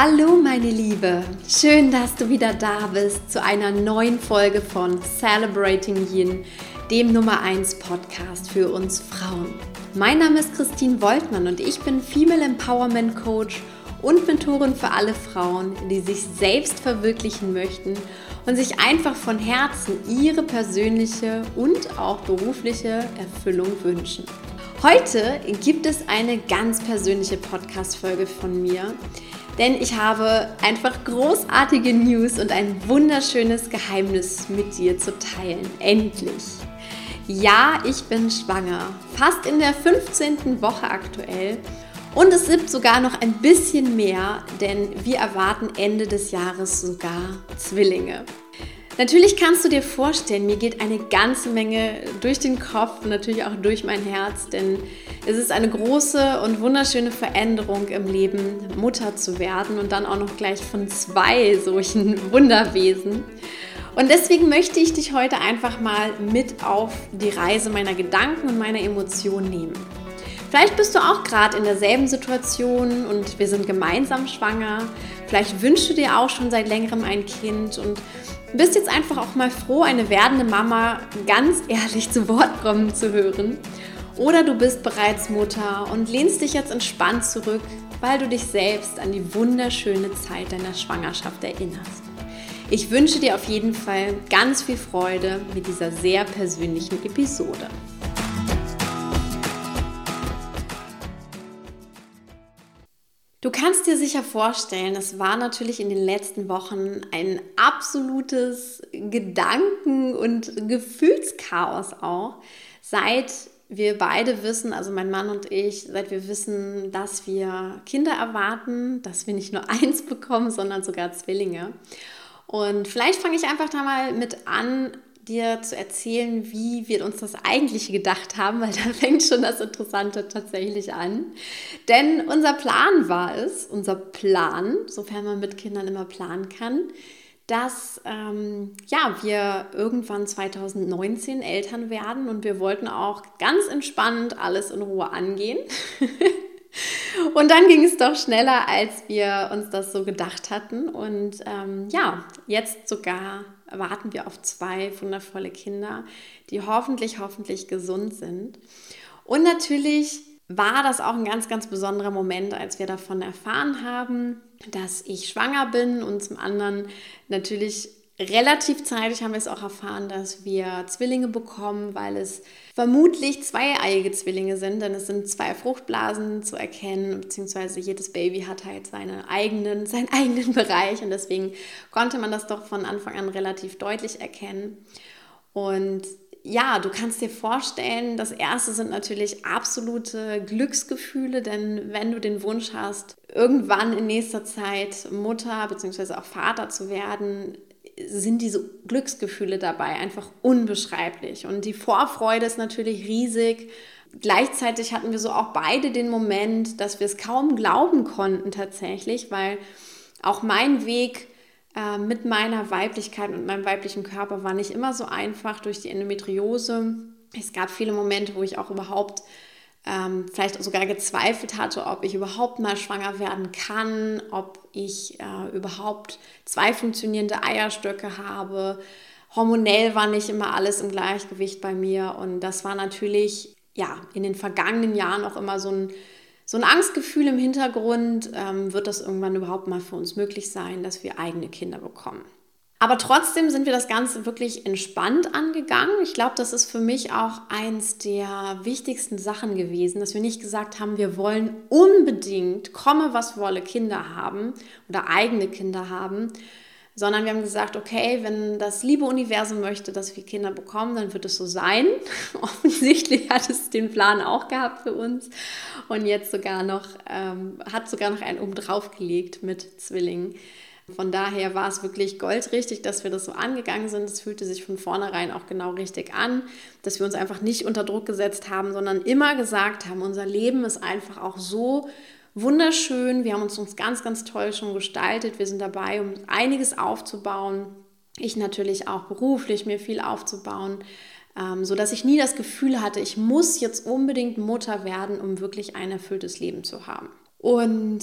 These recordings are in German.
Hallo meine Liebe, schön, dass du wieder da bist zu einer neuen Folge von Celebrating Yin, dem Nummer 1 Podcast für uns Frauen. Mein Name ist Christine Woltmann und ich bin Female Empowerment Coach und Mentorin für alle Frauen, die sich selbst verwirklichen möchten und sich einfach von Herzen ihre persönliche und auch berufliche Erfüllung wünschen. Heute gibt es eine ganz persönliche Podcast-Folge von mir, denn ich habe einfach großartige News und ein wunderschönes Geheimnis mit dir zu teilen. Endlich! Ja, ich bin schwanger, fast in der 15. Woche aktuell. Und es gibt sogar noch ein bisschen mehr, denn wir erwarten Ende des Jahres sogar Zwillinge. Natürlich kannst du dir vorstellen, mir geht eine ganze Menge durch den Kopf und natürlich auch durch mein Herz, denn es ist eine große und wunderschöne Veränderung im Leben, Mutter zu werden und dann auch noch gleich von zwei solchen Wunderwesen. Und deswegen möchte ich dich heute einfach mal mit auf die Reise meiner Gedanken und meiner Emotionen nehmen. Vielleicht bist du auch gerade in derselben Situation und wir sind gemeinsam schwanger. Vielleicht wünschst du dir auch schon seit längerem ein Kind und bist jetzt einfach auch mal froh, eine werdende Mama ganz ehrlich zu Wort kommen zu hören. Oder du bist bereits Mutter und lehnst dich jetzt entspannt zurück, weil du dich selbst an die wunderschöne Zeit deiner Schwangerschaft erinnerst. Ich wünsche dir auf jeden Fall ganz viel Freude mit dieser sehr persönlichen Episode. Du kannst dir sicher vorstellen, es war natürlich in den letzten Wochen ein absolutes Gedanken- und Gefühlschaos auch, seit wir beide wissen, also mein Mann und ich, seit wir wissen, dass wir Kinder erwarten, dass wir nicht nur eins bekommen, sondern sogar Zwillinge. Und vielleicht fange ich einfach da mal mit an, dir zu erzählen, wie wir uns das eigentlich gedacht haben, weil da fängt schon das Interessante tatsächlich an. Denn unser Plan war es, unser Plan, sofern man mit Kindern immer planen kann, dass ähm, ja, wir irgendwann 2019 Eltern werden und wir wollten auch ganz entspannt alles in Ruhe angehen. Und dann ging es doch schneller, als wir uns das so gedacht hatten. Und ähm, ja, jetzt sogar warten wir auf zwei wundervolle Kinder, die hoffentlich, hoffentlich gesund sind. Und natürlich war das auch ein ganz, ganz besonderer Moment, als wir davon erfahren haben, dass ich schwanger bin und zum anderen natürlich relativ zeitig haben wir es auch erfahren, dass wir Zwillinge bekommen, weil es vermutlich zweieiige Zwillinge sind, denn es sind zwei Fruchtblasen zu erkennen, beziehungsweise jedes Baby hat halt seine eigenen, seinen eigenen Bereich und deswegen konnte man das doch von Anfang an relativ deutlich erkennen. Und ja, du kannst dir vorstellen, das erste sind natürlich absolute Glücksgefühle, denn wenn du den Wunsch hast, irgendwann in nächster Zeit Mutter bzw. auch Vater zu werden, sind diese Glücksgefühle dabei einfach unbeschreiblich. Und die Vorfreude ist natürlich riesig. Gleichzeitig hatten wir so auch beide den Moment, dass wir es kaum glauben konnten tatsächlich, weil auch mein Weg äh, mit meiner Weiblichkeit und meinem weiblichen Körper war nicht immer so einfach durch die Endometriose. Es gab viele Momente, wo ich auch überhaupt ähm, vielleicht sogar gezweifelt hatte, ob ich überhaupt mal schwanger werden kann, ob ich äh, überhaupt zwei funktionierende Eierstöcke habe. Hormonell war nicht immer alles im Gleichgewicht bei mir und das war natürlich ja in den vergangenen Jahren auch immer so ein so ein Angstgefühl im Hintergrund, ähm, wird das irgendwann überhaupt mal für uns möglich sein, dass wir eigene Kinder bekommen. Aber trotzdem sind wir das Ganze wirklich entspannt angegangen. Ich glaube, das ist für mich auch eins der wichtigsten Sachen gewesen, dass wir nicht gesagt haben, wir wollen unbedingt, komme was wolle, Kinder haben oder eigene Kinder haben, sondern wir haben gesagt, okay, wenn das liebe Universum möchte, dass wir Kinder bekommen, dann wird es so sein. Offensichtlich hat es den Plan auch gehabt für uns und jetzt sogar noch, ähm, hat sogar noch einen oben drauf gelegt mit Zwillingen. Von daher war es wirklich goldrichtig, dass wir das so angegangen sind. Es fühlte sich von vornherein auch genau richtig an, dass wir uns einfach nicht unter Druck gesetzt haben, sondern immer gesagt haben, unser Leben ist einfach auch so wunderschön. Wir haben uns, uns ganz, ganz toll schon gestaltet. Wir sind dabei, um einiges aufzubauen. Ich natürlich auch beruflich mir viel aufzubauen, ähm, sodass ich nie das Gefühl hatte, ich muss jetzt unbedingt Mutter werden, um wirklich ein erfülltes Leben zu haben. Und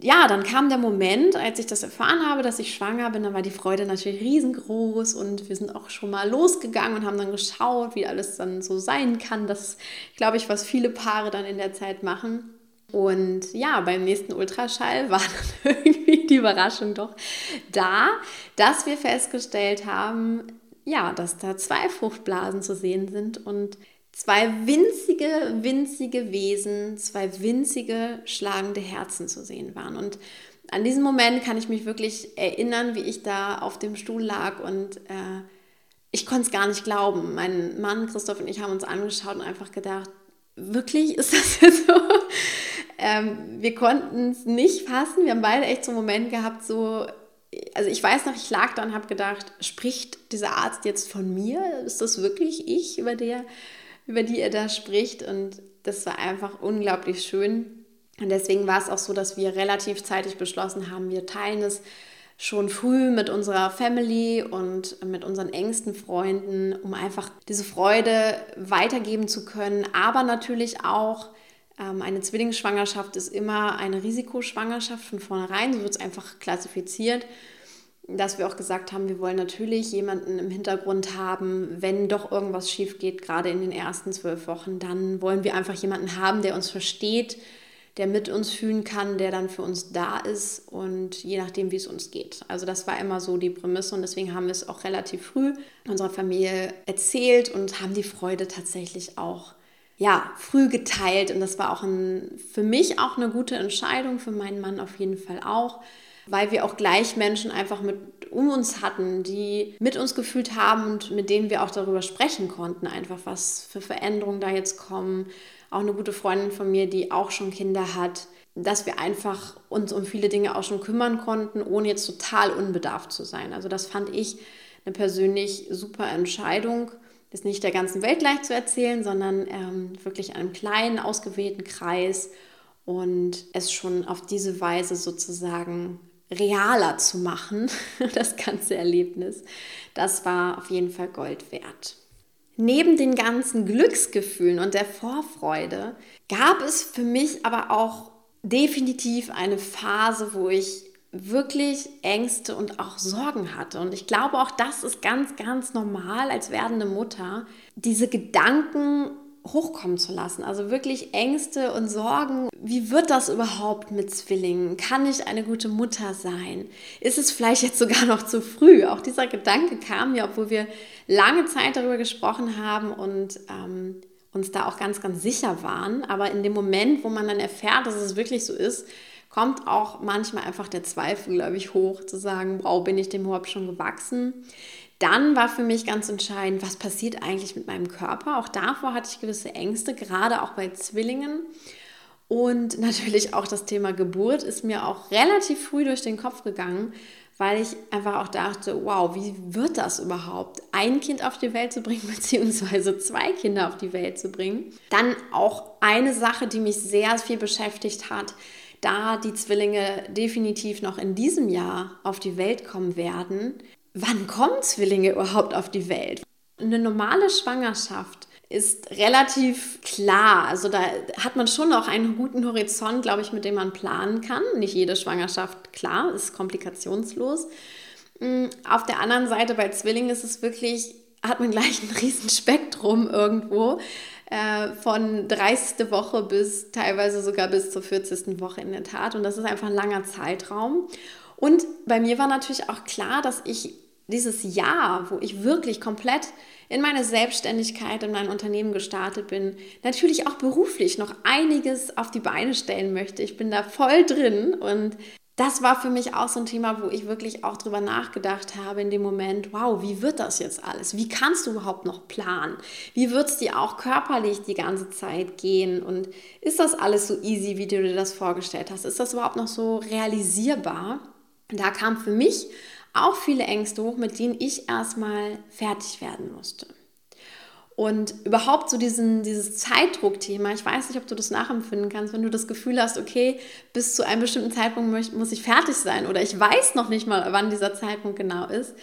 ja, dann kam der Moment, als ich das erfahren habe, dass ich schwanger bin, dann war die Freude natürlich riesengroß und wir sind auch schon mal losgegangen und haben dann geschaut, wie alles dann so sein kann. Das, glaube ich, was viele Paare dann in der Zeit machen. Und ja, beim nächsten Ultraschall war dann irgendwie die Überraschung doch da, dass wir festgestellt haben, ja, dass da zwei Fruchtblasen zu sehen sind und zwei winzige, winzige Wesen, zwei winzige schlagende Herzen zu sehen waren. Und an diesen Moment kann ich mich wirklich erinnern, wie ich da auf dem Stuhl lag und äh, ich konnte es gar nicht glauben. Mein Mann Christoph und ich haben uns angeschaut und einfach gedacht, wirklich ist das jetzt so? Ähm, wir konnten es nicht fassen. Wir haben beide echt so einen Moment gehabt, so, also ich weiß noch, ich lag da und habe gedacht, spricht dieser Arzt jetzt von mir? Ist das wirklich ich, über, der, über die er da spricht? Und das war einfach unglaublich schön. Und deswegen war es auch so, dass wir relativ zeitig beschlossen haben, wir teilen es schon früh mit unserer Family und mit unseren engsten Freunden, um einfach diese Freude weitergeben zu können, aber natürlich auch ähm, eine Zwillingsschwangerschaft ist immer eine Risikoschwangerschaft von vornherein, so wird es einfach klassifiziert. Dass wir auch gesagt haben, wir wollen natürlich jemanden im Hintergrund haben, wenn doch irgendwas schief geht, gerade in den ersten zwölf Wochen, dann wollen wir einfach jemanden haben, der uns versteht, der mit uns fühlen kann, der dann für uns da ist und je nachdem, wie es uns geht. Also das war immer so die Prämisse und deswegen haben wir es auch relativ früh unserer Familie erzählt und haben die Freude tatsächlich auch ja, früh geteilt und das war auch ein, für mich auch eine gute Entscheidung, für meinen Mann auf jeden Fall auch, weil wir auch gleich Menschen einfach mit um uns hatten, die mit uns gefühlt haben und mit denen wir auch darüber sprechen konnten, einfach was für Veränderungen da jetzt kommen. Auch eine gute Freundin von mir, die auch schon Kinder hat, dass wir einfach uns um viele Dinge auch schon kümmern konnten, ohne jetzt total unbedarft zu sein. Also das fand ich eine persönlich super Entscheidung das nicht der ganzen Welt gleich zu erzählen, sondern ähm, wirklich einem kleinen, ausgewählten Kreis und es schon auf diese Weise sozusagen realer zu machen, das ganze Erlebnis. Das war auf jeden Fall Gold wert. Neben den ganzen Glücksgefühlen und der Vorfreude gab es für mich aber auch definitiv eine Phase, wo ich wirklich Ängste und auch Sorgen hatte. Und ich glaube, auch das ist ganz, ganz normal als werdende Mutter, diese Gedanken hochkommen zu lassen. Also wirklich Ängste und Sorgen. Wie wird das überhaupt mit Zwillingen? Kann ich eine gute Mutter sein? Ist es vielleicht jetzt sogar noch zu früh? Auch dieser Gedanke kam mir, obwohl wir lange Zeit darüber gesprochen haben und ähm, uns da auch ganz, ganz sicher waren. Aber in dem Moment, wo man dann erfährt, dass es wirklich so ist, kommt auch manchmal einfach der Zweifel, glaube ich, hoch, zu sagen, wow, bin ich dem überhaupt schon gewachsen? Dann war für mich ganz entscheidend, was passiert eigentlich mit meinem Körper? Auch davor hatte ich gewisse Ängste, gerade auch bei Zwillingen. Und natürlich auch das Thema Geburt ist mir auch relativ früh durch den Kopf gegangen, weil ich einfach auch dachte, wow, wie wird das überhaupt, ein Kind auf die Welt zu bringen, beziehungsweise zwei Kinder auf die Welt zu bringen. Dann auch eine Sache, die mich sehr viel beschäftigt hat, da die Zwillinge definitiv noch in diesem Jahr auf die Welt kommen werden, wann kommen Zwillinge überhaupt auf die Welt? Eine normale Schwangerschaft ist relativ klar. Also da hat man schon noch einen guten Horizont, glaube ich, mit dem man planen kann. Nicht jede Schwangerschaft, klar, ist komplikationslos. Mm, auf der anderen Seite bei Zwillingen ist es wirklich, hat man gleich ein riesen Spektrum irgendwo. Äh, von 30. Woche bis teilweise sogar bis zur 40. Woche in der Tat. Und das ist einfach ein langer Zeitraum. Und bei mir war natürlich auch klar, dass ich dieses Jahr, wo ich wirklich komplett in meine Selbstständigkeit, in mein Unternehmen gestartet bin, natürlich auch beruflich noch einiges auf die Beine stellen möchte. Ich bin da voll drin und das war für mich auch so ein Thema, wo ich wirklich auch drüber nachgedacht habe in dem Moment, wow, wie wird das jetzt alles? Wie kannst du überhaupt noch planen? Wie wird es dir auch körperlich die ganze Zeit gehen? Und ist das alles so easy, wie du dir das vorgestellt hast? Ist das überhaupt noch so realisierbar? Da kamen für mich auch viele Ängste hoch, mit denen ich erstmal fertig werden musste. Und überhaupt so diesen, dieses Zeitdruckthema, ich weiß nicht, ob du das nachempfinden kannst, wenn du das Gefühl hast, okay, bis zu einem bestimmten Zeitpunkt muss ich fertig sein oder ich weiß noch nicht mal, wann dieser Zeitpunkt genau ist,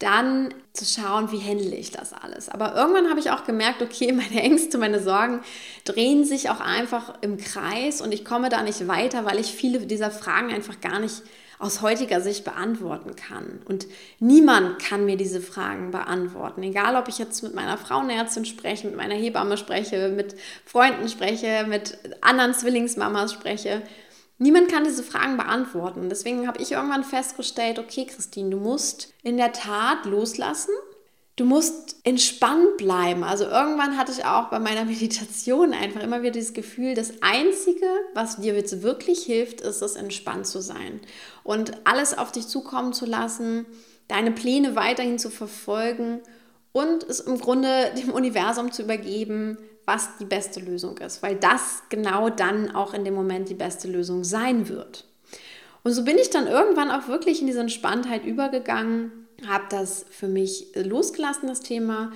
dann zu schauen, wie handle ich das alles. Aber irgendwann habe ich auch gemerkt, okay, meine Ängste, meine Sorgen drehen sich auch einfach im Kreis und ich komme da nicht weiter, weil ich viele dieser Fragen einfach gar nicht aus heutiger Sicht beantworten kann. Und niemand kann mir diese Fragen beantworten. Egal, ob ich jetzt mit meiner Frauenärztin spreche, mit meiner Hebamme spreche, mit Freunden spreche, mit anderen Zwillingsmamas spreche. Niemand kann diese Fragen beantworten. Deswegen habe ich irgendwann festgestellt, okay, Christine, du musst in der Tat loslassen. Du musst entspannt bleiben. Also irgendwann hatte ich auch bei meiner Meditation einfach immer wieder dieses Gefühl, das Einzige, was dir jetzt wirklich hilft, ist es, entspannt zu sein und alles auf dich zukommen zu lassen, deine Pläne weiterhin zu verfolgen und es im Grunde dem Universum zu übergeben, was die beste Lösung ist, weil das genau dann auch in dem Moment die beste Lösung sein wird. Und so bin ich dann irgendwann auch wirklich in diese Entspanntheit übergegangen, habe das für mich losgelassen, das Thema,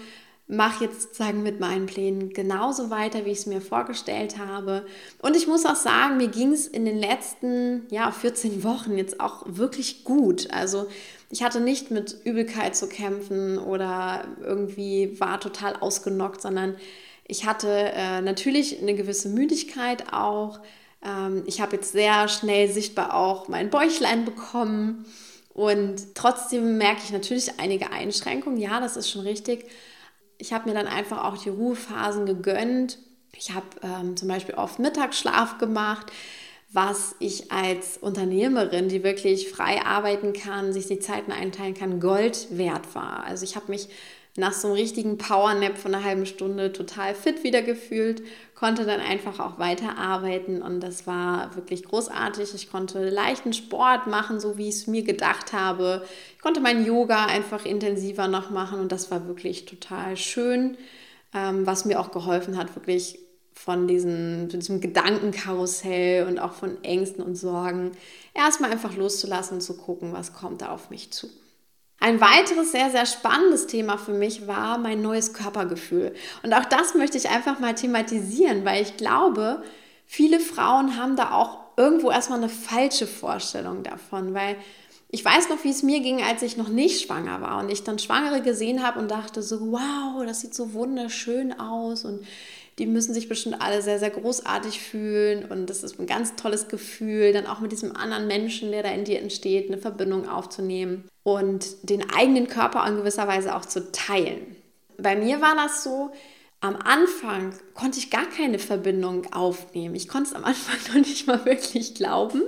mache jetzt sozusagen mit meinen Plänen genauso weiter, wie ich es mir vorgestellt habe. Und ich muss auch sagen, mir ging es in den letzten ja, 14 Wochen jetzt auch wirklich gut. Also ich hatte nicht mit Übelkeit zu kämpfen oder irgendwie war total ausgenockt, sondern ich hatte äh, natürlich eine gewisse Müdigkeit auch. Ähm, ich habe jetzt sehr schnell sichtbar auch mein Bäuchlein bekommen. Und trotzdem merke ich natürlich einige Einschränkungen. Ja, das ist schon richtig. Ich habe mir dann einfach auch die Ruhephasen gegönnt. Ich habe ähm, zum Beispiel oft Mittagsschlaf gemacht, was ich als Unternehmerin, die wirklich frei arbeiten kann, sich die Zeiten einteilen kann, Gold wert war. Also ich habe mich nach so einem richtigen Powernap von einer halben Stunde total fit wieder gefühlt, konnte dann einfach auch weiterarbeiten und das war wirklich großartig. Ich konnte leichten Sport machen, so wie ich es mir gedacht habe. Ich konnte mein Yoga einfach intensiver noch machen und das war wirklich total schön, ähm, was mir auch geholfen hat, wirklich von diesem, diesem Gedankenkarussell und auch von Ängsten und Sorgen erstmal einfach loszulassen und zu gucken, was kommt da auf mich zu. Ein weiteres sehr, sehr spannendes Thema für mich war mein neues Körpergefühl. Und auch das möchte ich einfach mal thematisieren, weil ich glaube, viele Frauen haben da auch irgendwo erstmal eine falsche Vorstellung davon, weil ich weiß noch, wie es mir ging, als ich noch nicht schwanger war und ich dann Schwangere gesehen habe und dachte so, wow, das sieht so wunderschön aus und die müssen sich bestimmt alle sehr, sehr großartig fühlen und das ist ein ganz tolles Gefühl, dann auch mit diesem anderen Menschen, der da in dir entsteht, eine Verbindung aufzunehmen und den eigenen Körper in gewisser Weise auch zu teilen. Bei mir war das so, am Anfang konnte ich gar keine Verbindung aufnehmen. Ich konnte es am Anfang noch nicht mal wirklich glauben.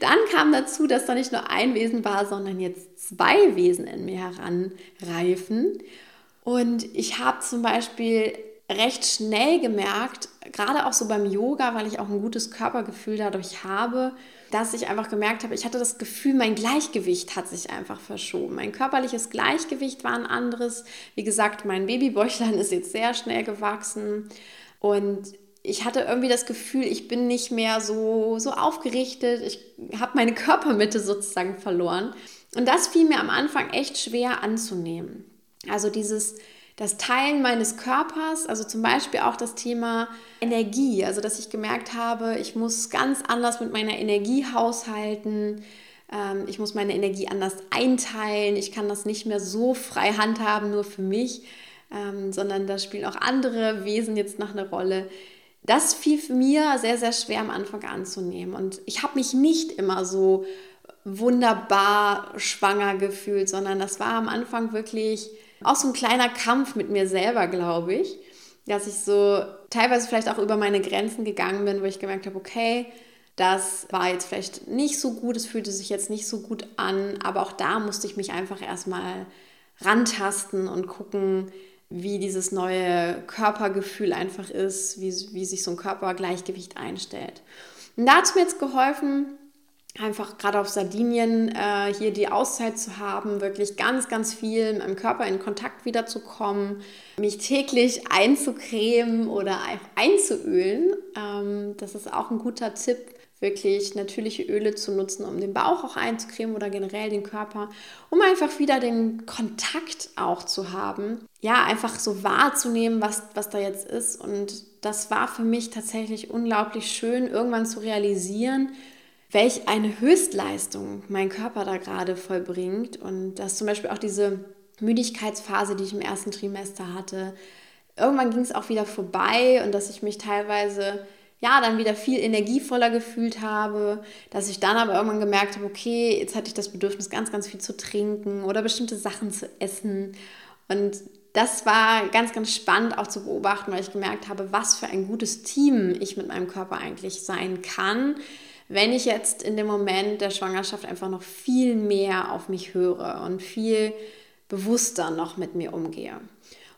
Dann kam dazu, dass da nicht nur ein Wesen war, sondern jetzt zwei Wesen in mir heranreifen. Und ich habe zum Beispiel recht schnell gemerkt, gerade auch so beim Yoga, weil ich auch ein gutes Körpergefühl dadurch habe, dass ich einfach gemerkt habe, ich hatte das Gefühl, mein Gleichgewicht hat sich einfach verschoben. Mein körperliches Gleichgewicht war ein anderes. Wie gesagt, mein Babybäuchlein ist jetzt sehr schnell gewachsen und ich hatte irgendwie das Gefühl, ich bin nicht mehr so, so aufgerichtet. Ich habe meine Körpermitte sozusagen verloren. Und das fiel mir am Anfang echt schwer anzunehmen. Also dieses das Teilen meines Körpers, also zum Beispiel auch das Thema Energie, also dass ich gemerkt habe, ich muss ganz anders mit meiner Energie haushalten, ähm, ich muss meine Energie anders einteilen, ich kann das nicht mehr so frei handhaben, nur für mich, ähm, sondern da spielen auch andere Wesen jetzt noch eine Rolle. Das fiel mir sehr, sehr schwer am Anfang anzunehmen und ich habe mich nicht immer so wunderbar schwanger gefühlt, sondern das war am Anfang wirklich auch so ein kleiner Kampf mit mir selber, glaube ich, dass ich so teilweise vielleicht auch über meine Grenzen gegangen bin, wo ich gemerkt habe, okay, das war jetzt vielleicht nicht so gut, es fühlte sich jetzt nicht so gut an, aber auch da musste ich mich einfach erstmal rantasten und gucken, wie dieses neue Körpergefühl einfach ist, wie, wie sich so ein Körpergleichgewicht einstellt. Und da hat es mir jetzt geholfen, einfach gerade auf Sardinien äh, hier die Auszeit zu haben, wirklich ganz, ganz viel mit meinem Körper in Kontakt wiederzukommen, mich täglich einzucremen oder einzuölen. Ähm, das ist auch ein guter Tipp, wirklich natürliche Öle zu nutzen, um den Bauch auch einzucremen oder generell den Körper, um einfach wieder den Kontakt auch zu haben. Ja, einfach so wahrzunehmen, was, was da jetzt ist. Und das war für mich tatsächlich unglaublich schön, irgendwann zu realisieren, welch eine Höchstleistung mein Körper da gerade vollbringt und dass zum Beispiel auch diese Müdigkeitsphase, die ich im ersten Trimester hatte. Irgendwann ging es auch wieder vorbei und dass ich mich teilweise ja, dann wieder viel energievoller gefühlt habe, dass ich dann aber irgendwann gemerkt habe, okay, jetzt hatte ich das Bedürfnis, ganz, ganz viel zu trinken oder bestimmte Sachen zu essen. Und das war ganz, ganz spannend auch zu beobachten, weil ich gemerkt habe, was für ein gutes Team ich mit meinem Körper eigentlich sein kann, wenn ich jetzt in dem Moment der Schwangerschaft einfach noch viel mehr auf mich höre und viel bewusster noch mit mir umgehe.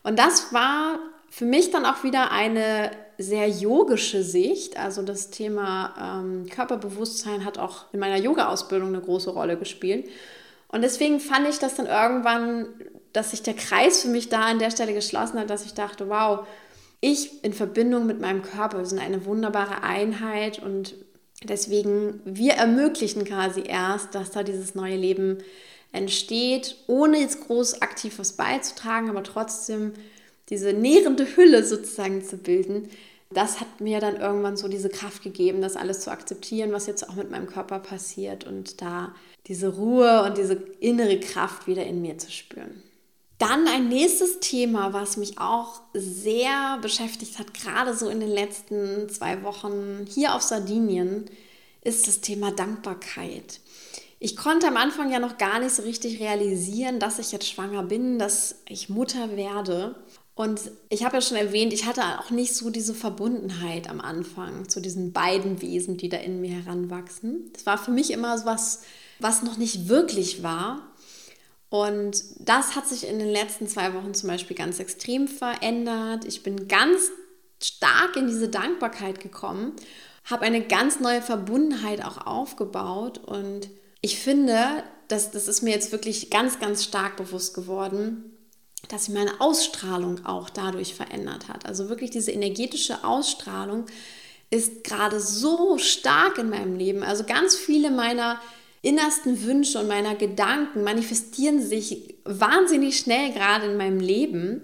Und das war für mich dann auch wieder eine sehr yogische Sicht. Also das Thema ähm, Körperbewusstsein hat auch in meiner Yoga-Ausbildung eine große Rolle gespielt. Und deswegen fand ich das dann irgendwann, dass sich der Kreis für mich da an der Stelle geschlossen hat, dass ich dachte, wow, ich in Verbindung mit meinem Körper sind eine wunderbare Einheit und deswegen wir ermöglichen quasi erst, dass da dieses neue Leben entsteht, ohne jetzt groß aktiv was beizutragen, aber trotzdem diese nährende Hülle sozusagen zu bilden, das hat mir dann irgendwann so diese Kraft gegeben, das alles zu akzeptieren, was jetzt auch mit meinem Körper passiert und da diese Ruhe und diese innere Kraft wieder in mir zu spüren. Dann ein nächstes Thema, was mich auch sehr beschäftigt hat, gerade so in den letzten zwei Wochen hier auf Sardinien, ist das Thema Dankbarkeit. Ich konnte am Anfang ja noch gar nicht so richtig realisieren, dass ich jetzt schwanger bin, dass ich Mutter werde. Und ich habe ja schon erwähnt, ich hatte auch nicht so diese Verbundenheit am Anfang zu diesen beiden Wesen, die da in mir heranwachsen. Das war für mich immer so was, was noch nicht wirklich war. Und das hat sich in den letzten zwei Wochen zum Beispiel ganz extrem verändert. Ich bin ganz stark in diese Dankbarkeit gekommen, habe eine ganz neue Verbundenheit auch aufgebaut. Und ich finde, das, das ist mir jetzt wirklich ganz, ganz stark bewusst geworden, dass sich meine Ausstrahlung auch dadurch verändert hat. Also wirklich diese energetische Ausstrahlung ist gerade so stark in meinem Leben. Also ganz viele meiner innersten Wünsche und meiner Gedanken manifestieren sich wahnsinnig schnell gerade in meinem Leben.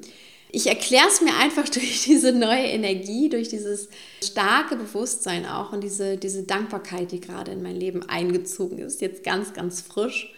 Ich erkläre es mir einfach durch diese neue Energie, durch dieses starke Bewusstsein auch und diese, diese Dankbarkeit, die gerade in mein Leben eingezogen ist, jetzt ganz, ganz frisch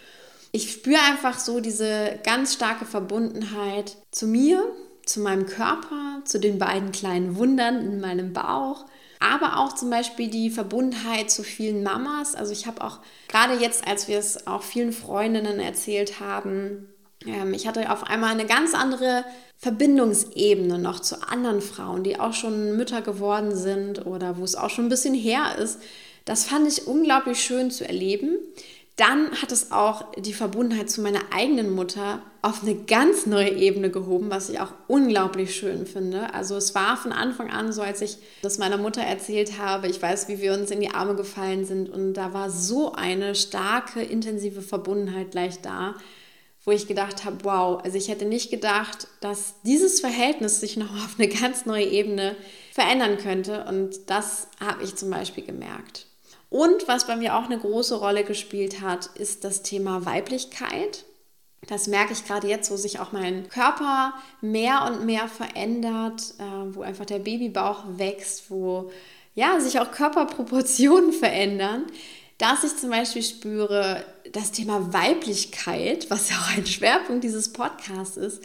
ich spüre einfach so diese ganz starke Verbundenheit zu mir, zu meinem Körper, zu den beiden kleinen Wundern in meinem Bauch, aber auch zum Beispiel die Verbundenheit zu vielen Mamas. Also ich habe auch gerade jetzt, als wir es auch vielen Freundinnen erzählt haben, ähm, ich hatte auf einmal eine ganz andere Verbindungsebene noch zu anderen Frauen, die auch schon Mütter geworden sind oder wo es auch schon ein bisschen her ist. Das fand ich unglaublich schön zu erleben dann hat es auch die Verbundenheit zu meiner eigenen Mutter auf eine ganz neue Ebene gehoben, was ich auch unglaublich schön finde. Also es war von Anfang an so, als ich das meiner Mutter erzählt habe, ich weiß, wie wir uns in die Arme gefallen sind und da war so eine starke, intensive Verbundenheit gleich da, wo ich gedacht habe, wow, also ich hätte nicht gedacht, dass dieses Verhältnis sich noch auf eine ganz neue Ebene verändern könnte und das habe ich zum Beispiel gemerkt. Und was bei mir auch eine große Rolle gespielt hat, ist das Thema Weiblichkeit. Das merke ich gerade jetzt, wo sich auch mein Körper mehr und mehr verändert, äh, wo einfach der Babybauch wächst, wo ja, sich auch Körperproportionen verändern, dass ich zum Beispiel spüre, das Thema Weiblichkeit, was ja auch ein Schwerpunkt dieses Podcasts ist,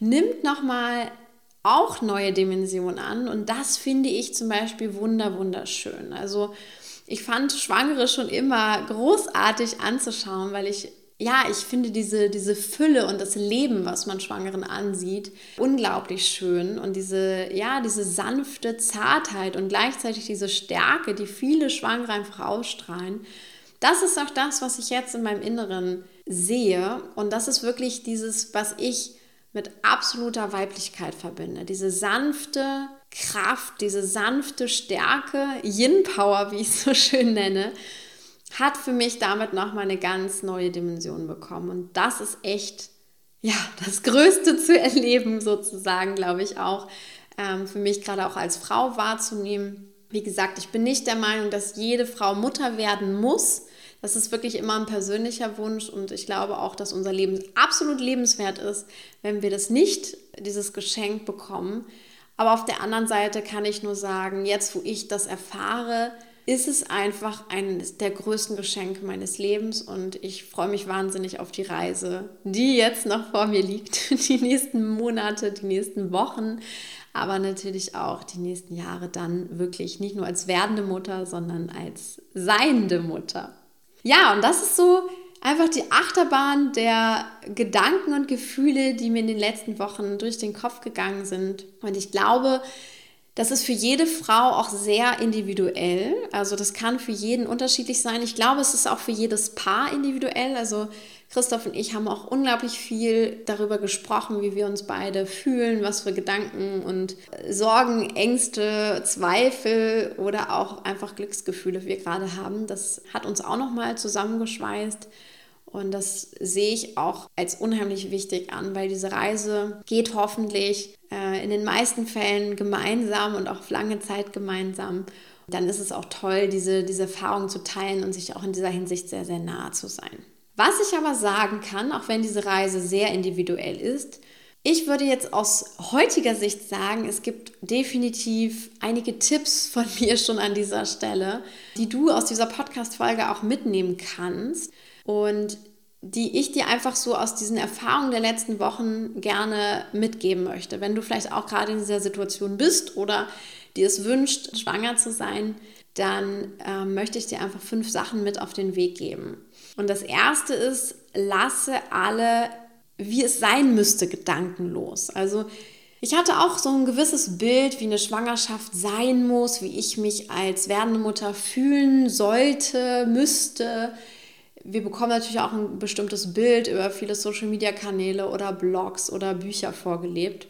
nimmt nochmal auch neue Dimensionen an und das finde ich zum Beispiel wunder wunderschön. Also ich fand Schwangere schon immer großartig anzuschauen, weil ich ja, ich finde diese, diese Fülle und das Leben, was man Schwangeren ansieht, unglaublich schön. Und diese, ja, diese sanfte Zartheit und gleichzeitig diese Stärke, die viele Schwangere einfach ausstrahlen, das ist auch das, was ich jetzt in meinem Inneren sehe. Und das ist wirklich dieses, was ich mit absoluter Weiblichkeit verbinde. Diese sanfte, Kraft, diese sanfte Stärke, Yin-Power, wie ich es so schön nenne, hat für mich damit nochmal eine ganz neue Dimension bekommen. Und das ist echt, ja, das Größte zu erleben, sozusagen, glaube ich auch, ähm, für mich gerade auch als Frau wahrzunehmen. Wie gesagt, ich bin nicht der Meinung, dass jede Frau Mutter werden muss. Das ist wirklich immer ein persönlicher Wunsch und ich glaube auch, dass unser Leben absolut lebenswert ist, wenn wir das nicht, dieses Geschenk bekommen. Aber auf der anderen Seite kann ich nur sagen, jetzt wo ich das erfahre, ist es einfach eines der größten Geschenke meines Lebens und ich freue mich wahnsinnig auf die Reise, die jetzt noch vor mir liegt, die nächsten Monate, die nächsten Wochen, aber natürlich auch die nächsten Jahre dann wirklich nicht nur als werdende Mutter, sondern als seiende Mutter. Ja, und das ist so einfach die Achterbahn der Gedanken und Gefühle, die mir in den letzten Wochen durch den Kopf gegangen sind. Und ich glaube, das ist für jede Frau auch sehr individuell. Also das kann für jeden unterschiedlich sein. Ich glaube, es ist auch für jedes Paar individuell. Also Christoph und ich haben auch unglaublich viel darüber gesprochen, wie wir uns beide fühlen, was für Gedanken und Sorgen, Ängste, Zweifel oder auch einfach Glücksgefühle wir gerade haben. Das hat uns auch nochmal zusammengeschweißt. Und das sehe ich auch als unheimlich wichtig an, weil diese Reise geht hoffentlich äh, in den meisten Fällen gemeinsam und auch auf lange Zeit gemeinsam. Dann ist es auch toll, diese, diese Erfahrung zu teilen und sich auch in dieser Hinsicht sehr, sehr nahe zu sein. Was ich aber sagen kann, auch wenn diese Reise sehr individuell ist, ich würde jetzt aus heutiger Sicht sagen, es gibt definitiv einige Tipps von mir schon an dieser Stelle, die du aus dieser Podcast-Folge auch mitnehmen kannst und die ich dir einfach so aus diesen Erfahrungen der letzten Wochen gerne mitgeben möchte. Wenn du vielleicht auch gerade in dieser Situation bist oder dir es wünscht, schwanger zu sein, dann äh, möchte ich dir einfach fünf Sachen mit auf den Weg geben. Und das erste ist, lasse alle, wie es sein müsste, gedankenlos. Also ich hatte auch so ein gewisses Bild, wie eine Schwangerschaft sein muss, wie ich mich als werdende Mutter fühlen sollte, müsste wir bekommen natürlich auch ein bestimmtes Bild über viele Social-Media-Kanäle oder Blogs oder Bücher vorgelebt.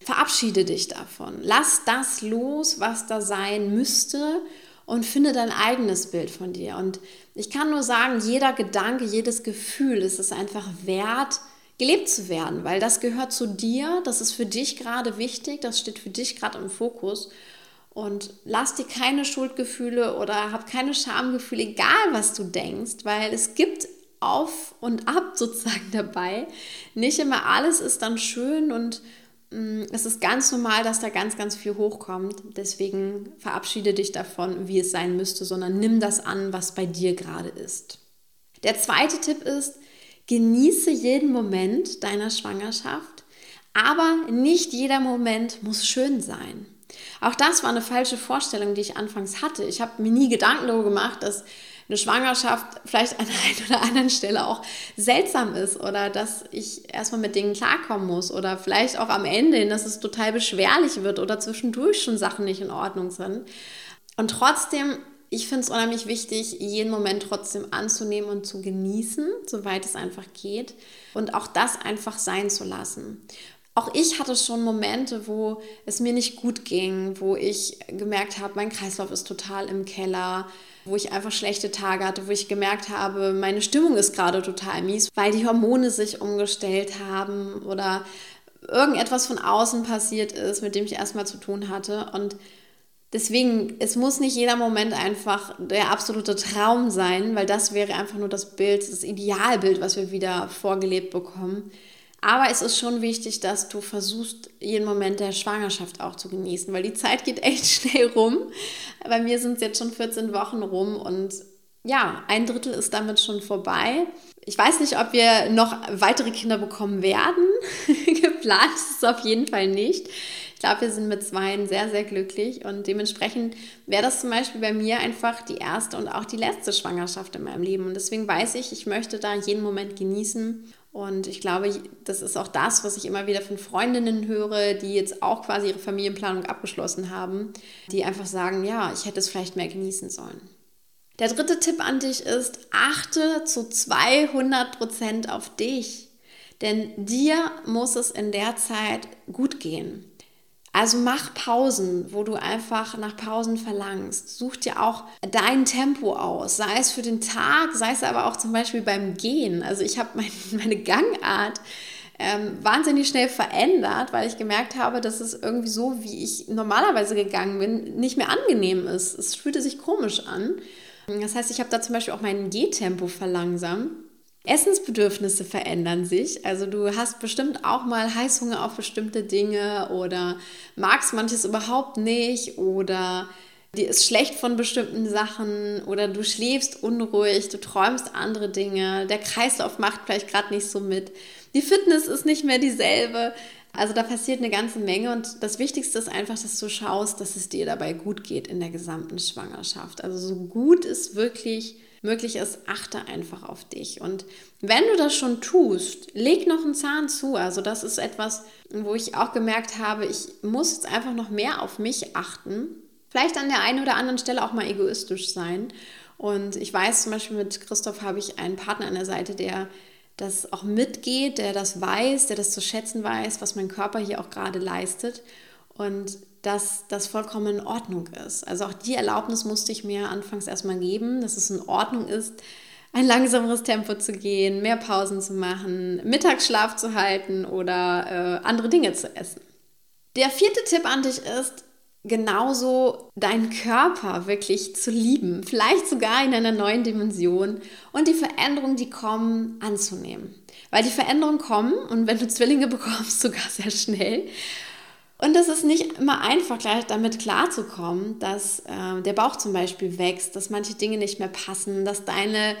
Verabschiede dich davon. Lass das los, was da sein müsste und finde dein eigenes Bild von dir. Und ich kann nur sagen, jeder Gedanke, jedes Gefühl ist es einfach wert, gelebt zu werden, weil das gehört zu dir, das ist für dich gerade wichtig, das steht für dich gerade im Fokus. Und lass dir keine Schuldgefühle oder hab keine Schamgefühle, egal was du denkst, weil es gibt auf und ab sozusagen dabei. Nicht immer alles ist dann schön und mh, mm, es ist ganz normal, dass da ganz, ganz viel hochkommt. Deswegen verabschiede dich davon, wie es sein müsste, sondern nimm das an, was bei dir gerade ist. Der zweite Tipp ist, genieße jeden Moment deiner Schwangerschaft, aber nicht jeder Moment muss schön sein. Auch das war eine falsche Vorstellung, die ich anfangs hatte. Ich habe mir nie Gedanken darüber gemacht, dass eine Schwangerschaft vielleicht an einer oder anderen Stelle auch seltsam ist oder dass ich erstmal mit Dingen klarkommen muss oder vielleicht auch am Ende, dass es total beschwerlich wird oder zwischendurch schon Sachen nicht in Ordnung sind. Und trotzdem, ich finde es unheimlich wichtig, jeden Moment trotzdem anzunehmen und zu genießen, soweit es einfach geht und auch das einfach sein zu lassen auch ich hatte schon Momente, wo es mir nicht gut ging, wo ich gemerkt habe, mein Kreislauf ist total im Keller, wo ich einfach schlechte Tage hatte, wo ich gemerkt habe, meine Stimmung ist gerade total mies, weil die Hormone sich umgestellt haben oder irgendetwas von außen passiert ist, mit dem ich erstmal zu tun hatte. Und deswegen, es muss nicht jeder Moment einfach der absolute Traum sein, weil das wäre einfach nur das Bild, das Idealbild, was wir wieder vorgelebt bekommen. Aber es ist schon wichtig, dass du versuchst, jeden Moment der Schwangerschaft auch zu genießen, weil die Zeit geht echt schnell rum. Bei mir sind es jetzt schon 14 Wochen rum und ja, ein Drittel ist damit schon vorbei. Ich weiß nicht, ob wir noch weitere Kinder bekommen werden. Geplant ist es auf jeden Fall nicht. Ich glaube, wir sind mit zweien sehr, sehr glücklich und dementsprechend wäre das zum Beispiel bei mir einfach die erste und auch die letzte Schwangerschaft in meinem Leben. Und deswegen weiß ich, ich möchte da jeden Moment genießen und ich glaube, das ist auch das, was ich immer wieder von Freundinnen höre, die jetzt auch quasi ihre Familienplanung abgeschlossen haben, die einfach sagen, ja, ich hätte es vielleicht mehr genießen sollen. Der dritte Tipp an dich ist, achte zu 200 Prozent auf dich. Denn dir muss es in der Zeit gut gehen. Also mach Pausen, wo du einfach nach Pausen verlangst. Such dir auch dein Tempo aus, sei es für den Tag, sei es aber auch zum Beispiel beim Gehen. Also ich habe mein, meine Gangart ähm, wahnsinnig schnell verändert, weil ich gemerkt habe, dass es irgendwie so, wie ich normalerweise gegangen bin, nicht mehr angenehm ist. Es fühlte sich komisch an. Das heißt, ich habe da zum Beispiel auch mein Gehtempo verlangsamt. Essensbedürfnisse verändern sich. Also du hast bestimmt auch mal Heißhunger auf bestimmte Dinge oder magst manches überhaupt nicht oder dir ist schlecht von bestimmten Sachen oder du schläfst unruhig, du träumst andere Dinge, der Kreislauf macht vielleicht gerade nicht so mit, die Fitness ist nicht mehr dieselbe. Also da passiert eine ganze Menge und das Wichtigste ist einfach, dass du schaust, dass es dir dabei gut geht in der gesamten Schwangerschaft. Also so gut es wirklich möglich ist, achte einfach auf dich. Und wenn du das schon tust, leg noch einen Zahn zu. Also das ist etwas, wo ich auch gemerkt habe, ich muss jetzt einfach noch mehr auf mich achten. Vielleicht an der einen oder anderen Stelle auch mal egoistisch sein. Und ich weiß zum Beispiel mit Christoph habe ich einen Partner an der Seite, der das auch mitgeht, der das weiß, der das zu schätzen weiß, was mein Körper hier auch gerade leistet und dass das vollkommen in Ordnung ist. Also auch die Erlaubnis musste ich mir anfangs erstmal geben, dass es in Ordnung ist, ein langsameres Tempo zu gehen, mehr Pausen zu machen, Mittagsschlaf zu halten oder äh, andere Dinge zu essen. Der vierte Tipp an dich ist, genauso deinen Körper wirklich zu lieben, vielleicht sogar in einer neuen Dimension und die Veränderungen, die kommen, anzunehmen. Weil die Veränderungen kommen und wenn du Zwillinge bekommst, sogar sehr schnell. Und es ist nicht immer einfach, gleich damit klarzukommen, dass äh, der Bauch zum Beispiel wächst, dass manche Dinge nicht mehr passen, dass deine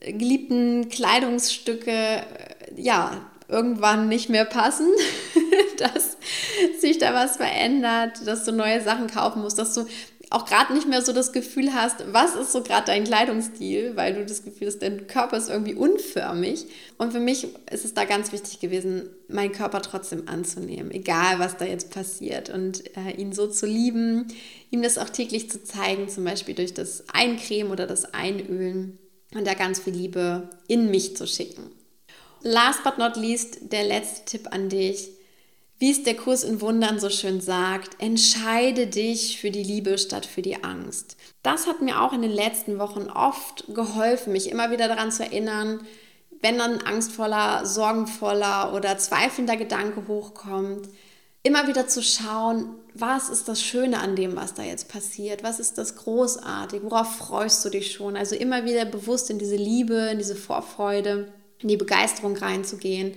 geliebten Kleidungsstücke äh, ja irgendwann nicht mehr passen, dass sich da was verändert, dass du neue Sachen kaufen musst, dass du auch gerade nicht mehr so das Gefühl hast, was ist so gerade dein Kleidungsstil, weil du das Gefühl hast, dein Körper ist irgendwie unförmig. Und für mich ist es da ganz wichtig gewesen, meinen Körper trotzdem anzunehmen, egal was da jetzt passiert und äh, ihn so zu lieben, ihm das auch täglich zu zeigen, zum Beispiel durch das Eincremen oder das Einölen und da ganz viel Liebe in mich zu schicken. Last but not least, der letzte Tipp an dich wie es der Kurs in Wundern so schön sagt, entscheide dich für die Liebe statt für die Angst. Das hat mir auch in den letzten Wochen oft geholfen, mich immer wieder daran zu erinnern, wenn dann ein angstvoller, sorgenvoller oder zweifelnder Gedanke hochkommt, immer wieder zu schauen, was ist das Schöne an dem, was da jetzt passiert? Was ist das Großartige? Worauf freust du dich schon? Also immer wieder bewusst in diese Liebe, in diese Vorfreude, in die Begeisterung reinzugehen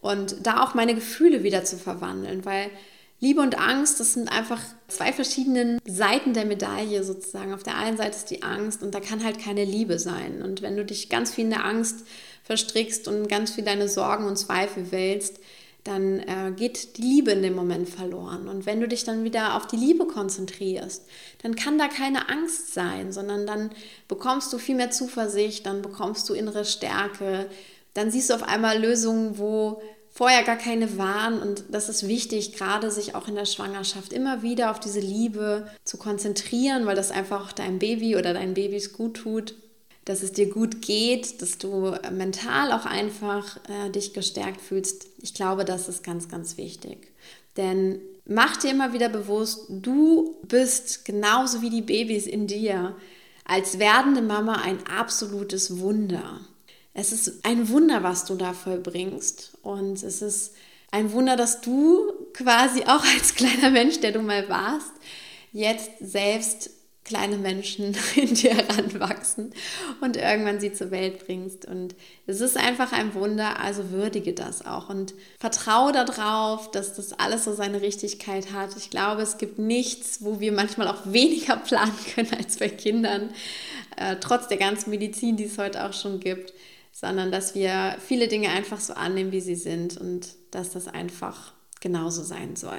und da auch meine Gefühle wieder zu verwandeln, weil Liebe und Angst, das sind einfach zwei verschiedene Seiten der Medaille sozusagen. Auf der einen Seite ist die Angst und da kann halt keine Liebe sein. Und wenn du dich ganz viel in der Angst verstrickst und ganz viel deine Sorgen und Zweifel wälzt, dann äh, geht die Liebe in dem Moment verloren. Und wenn du dich dann wieder auf die Liebe konzentrierst, dann kann da keine Angst sein, sondern dann bekommst du viel mehr Zuversicht, dann bekommst du innere Stärke, dann siehst du auf einmal Lösungen, wo vorher gar keine waren. Und das ist wichtig, gerade sich auch in der Schwangerschaft immer wieder auf diese Liebe zu konzentrieren, weil das einfach deinem Baby oder deinen Babys gut tut, dass es dir gut geht, dass du mental auch einfach äh, dich gestärkt fühlst. Ich glaube, das ist ganz, ganz wichtig. Denn mach dir immer wieder bewusst, du bist genauso wie die Babys in dir als werdende Mama ein absolutes Wunder. Es ist ein Wunder, was du da vollbringst. Und es ist ein Wunder, dass du quasi auch als kleiner Mensch, der du mal warst, jetzt selbst kleine Menschen in dir heranwachsen und irgendwann sie zur Welt bringst. Und es ist einfach ein Wunder, also würdige das auch und vertraue darauf, dass das alles so seine Richtigkeit hat. Ich glaube, es gibt nichts, wo wir manchmal auch weniger planen können als bei Kindern, äh, trotz der ganzen Medizin, die es heute auch schon gibt sondern dass wir viele Dinge einfach so annehmen, wie sie sind und dass das einfach genauso sein soll.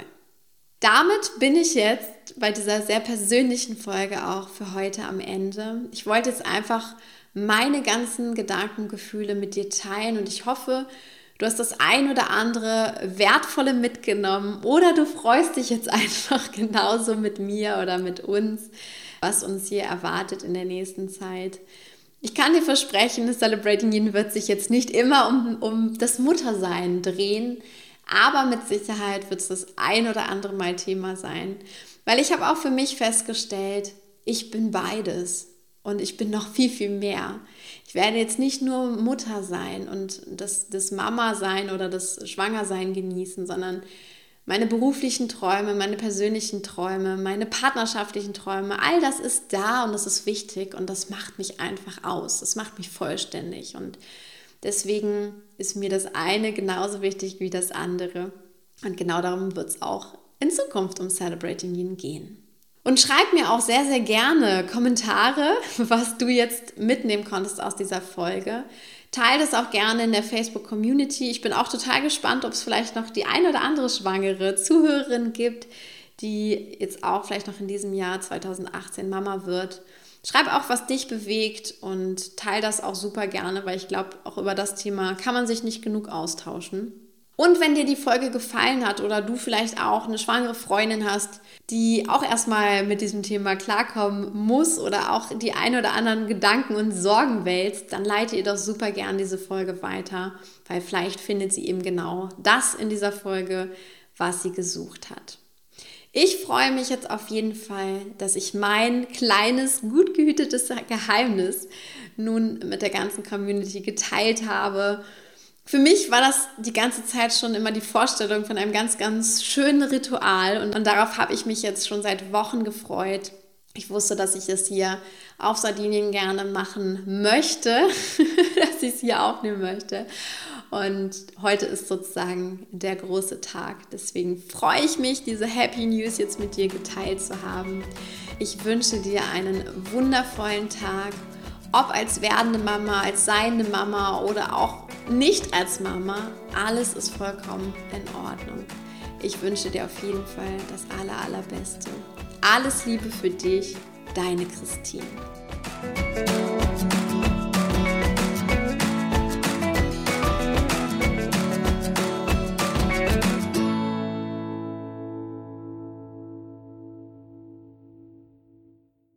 Damit bin ich jetzt bei dieser sehr persönlichen Folge auch für heute am Ende. Ich wollte jetzt einfach meine ganzen Gedanken, Gefühle mit dir teilen und ich hoffe, du hast das ein oder andere Wertvolle mitgenommen oder du freust dich jetzt einfach genauso mit mir oder mit uns, was uns hier erwartet in der nächsten Zeit. Ich kann dir versprechen, das Celebrating Yin wird sich jetzt nicht immer um, um das Muttersein drehen, aber mit Sicherheit wird es das ein oder andere Mal Thema sein. Weil ich habe auch für mich festgestellt, ich bin beides und ich bin noch viel, viel mehr. Ich werde jetzt nicht nur Mutter sein und das, das Mama sein oder das Schwangersein genießen, sondern meine beruflichen Träume, meine persönlichen Träume, meine partnerschaftlichen Träume, all das ist da und das ist wichtig und das macht mich einfach aus. Das macht mich vollständig und deswegen ist mir das eine genauso wichtig wie das andere. Und genau darum wird es auch in Zukunft um Celebrating Yin gehen. Und schreib mir auch sehr, sehr gerne Kommentare, was du jetzt mitnehmen konntest aus dieser Folge. Teile das auch gerne in der Facebook-Community. Ich bin auch total gespannt, ob es vielleicht noch die ein oder andere schwangere Zuhörerin gibt, die jetzt auch vielleicht noch in diesem Jahr 2018 Mama wird. Schreib auch, was dich bewegt und teile das auch super gerne, weil ich glaube, auch über das Thema kann man sich nicht genug austauschen. Und wenn dir die Folge gefallen hat oder du vielleicht auch eine schwangere Freundin hast, die auch erstmal mit diesem Thema klarkommen muss oder auch die ein oder anderen Gedanken und Sorgen wälzt, dann leite ihr doch super gern diese Folge weiter, weil vielleicht findet sie eben genau das in dieser Folge, was sie gesucht hat. Ich freue mich jetzt auf jeden Fall, dass ich mein kleines, gut gehütetes Geheimnis nun mit der ganzen Community geteilt habe für mich war das die ganze Zeit schon immer die Vorstellung von einem ganz, ganz schönen Ritual und, darauf habe ich mich jetzt schon seit Wochen gefreut. Ich wusste, dass ich es hier auf Sardinien gerne machen möchte, dass ich es hier aufnehmen möchte. Und heute ist sozusagen der große Tag. Deswegen freue ich mich, diese Happy News jetzt mit dir geteilt zu haben. Ich wünsche dir einen wundervollen Tag ob als werdende Mama, als seiende Mama oder auch nicht als Mama, alles ist vollkommen in Ordnung. Ich wünsche dir auf jeden Fall das aller, allerbeste. Alles Liebe für dich, deine Christine.